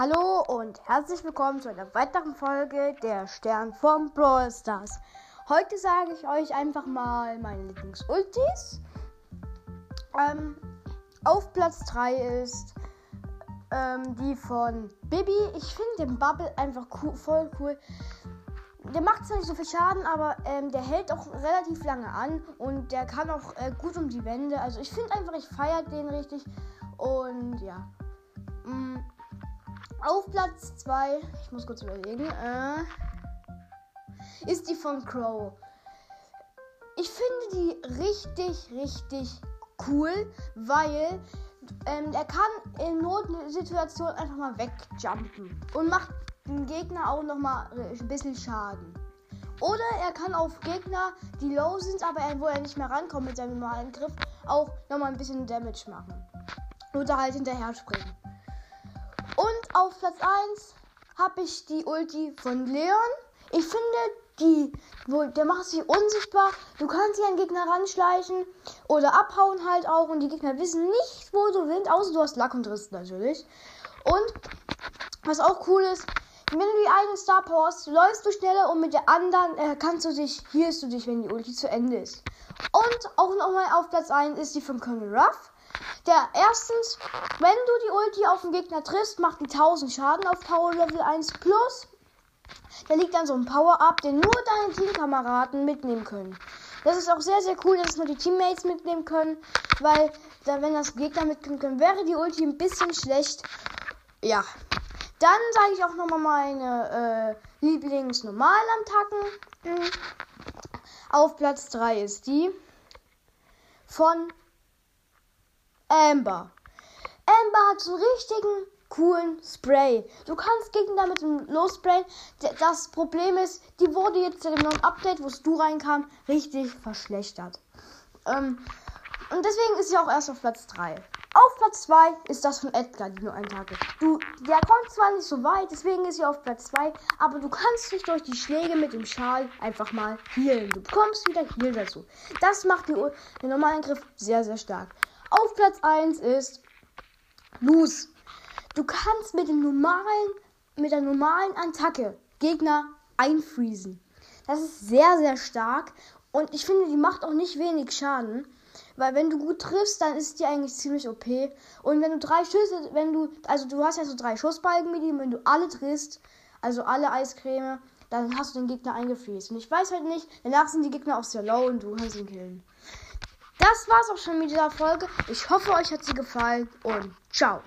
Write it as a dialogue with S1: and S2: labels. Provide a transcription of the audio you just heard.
S1: Hallo und herzlich willkommen zu einer weiteren Folge der Stern vom Brawl Stars. Heute sage ich euch einfach mal meine Lieblings-Ultis. Ähm, auf Platz 3 ist ähm, die von Bibi. Ich finde den Bubble einfach cool, voll cool. Der macht zwar nicht so viel Schaden, aber ähm, der hält auch relativ lange an und der kann auch äh, gut um die Wände. Also ich finde einfach, ich feiere den richtig. Und ja. Mm. Auf Platz 2, ich muss kurz überlegen, äh, ist die von Crow. Ich finde die richtig, richtig cool, weil ähm, er kann in Notsituationen einfach mal wegjumpen und macht dem Gegner auch nochmal ein bisschen Schaden. Oder er kann auf Gegner, die low sind, aber wo er nicht mehr rankommt mit seinem normalen Griff, auch nochmal ein bisschen Damage machen. Oder halt hinterher springen. Und auf Platz 1 habe ich die Ulti von Leon. Ich finde, die, wo, der macht sich unsichtbar. Du kannst hier einen Gegner ranschleichen oder abhauen halt auch. Und die Gegner wissen nicht, wo du bist, außer du hast Lack und Riss natürlich. Und was auch cool ist, wenn du die eigene Star Power läufst du schneller und mit der anderen äh, kannst du dich, hielst du dich, wenn die Ulti zu Ende ist. Und auch nochmal auf Platz 1 ist die von Colonel Ruff. Der erstens, wenn du die Ulti auf den Gegner triffst, macht die 1000 Schaden auf Power Level 1 plus. Da liegt dann so ein Power-Up, den nur deine Teamkameraden mitnehmen können. Das ist auch sehr, sehr cool, dass nur die Teammates mitnehmen können, weil da, wenn das Gegner mitnehmen können, wäre die Ulti ein bisschen schlecht. Ja. Dann sage ich auch nochmal meine äh, Lieblings-Normalattacken. Hm. Auf Platz 3 ist die von Amber. Amber hat so einen richtigen coolen Spray. Du kannst Gegner damit lossprayen. Das Problem ist, die wurde jetzt in dem neuen Update, wo es du reinkam, richtig verschlechtert. Ähm, und deswegen ist sie auch erst auf Platz 3. Auf Platz 2 ist das von Edgar, die nur einen Tag Du, der kommt zwar nicht so weit, deswegen ist sie auf Platz 2, aber du kannst dich durch die Schläge mit dem Schal einfach mal healen. Du bekommst wieder Heal dazu. Das macht den normalen Griff sehr, sehr stark. Auf Platz 1 ist Loose. Du kannst mit dem normalen, mit der normalen Attacke Gegner einfriesen. Das ist sehr, sehr stark. Und ich finde, die macht auch nicht wenig Schaden. Weil wenn du gut triffst, dann ist die eigentlich ziemlich OP. Und wenn du drei Schüsse, wenn du, also du hast ja so drei Schussbalken mit ihm, wenn du alle triffst, also alle Eiscreme, dann hast du den Gegner eingefriest. Und ich weiß halt nicht, danach sind die Gegner auch sehr low und du kannst ihn killen. Das war's auch schon mit dieser Folge. Ich hoffe, euch hat sie gefallen und ciao.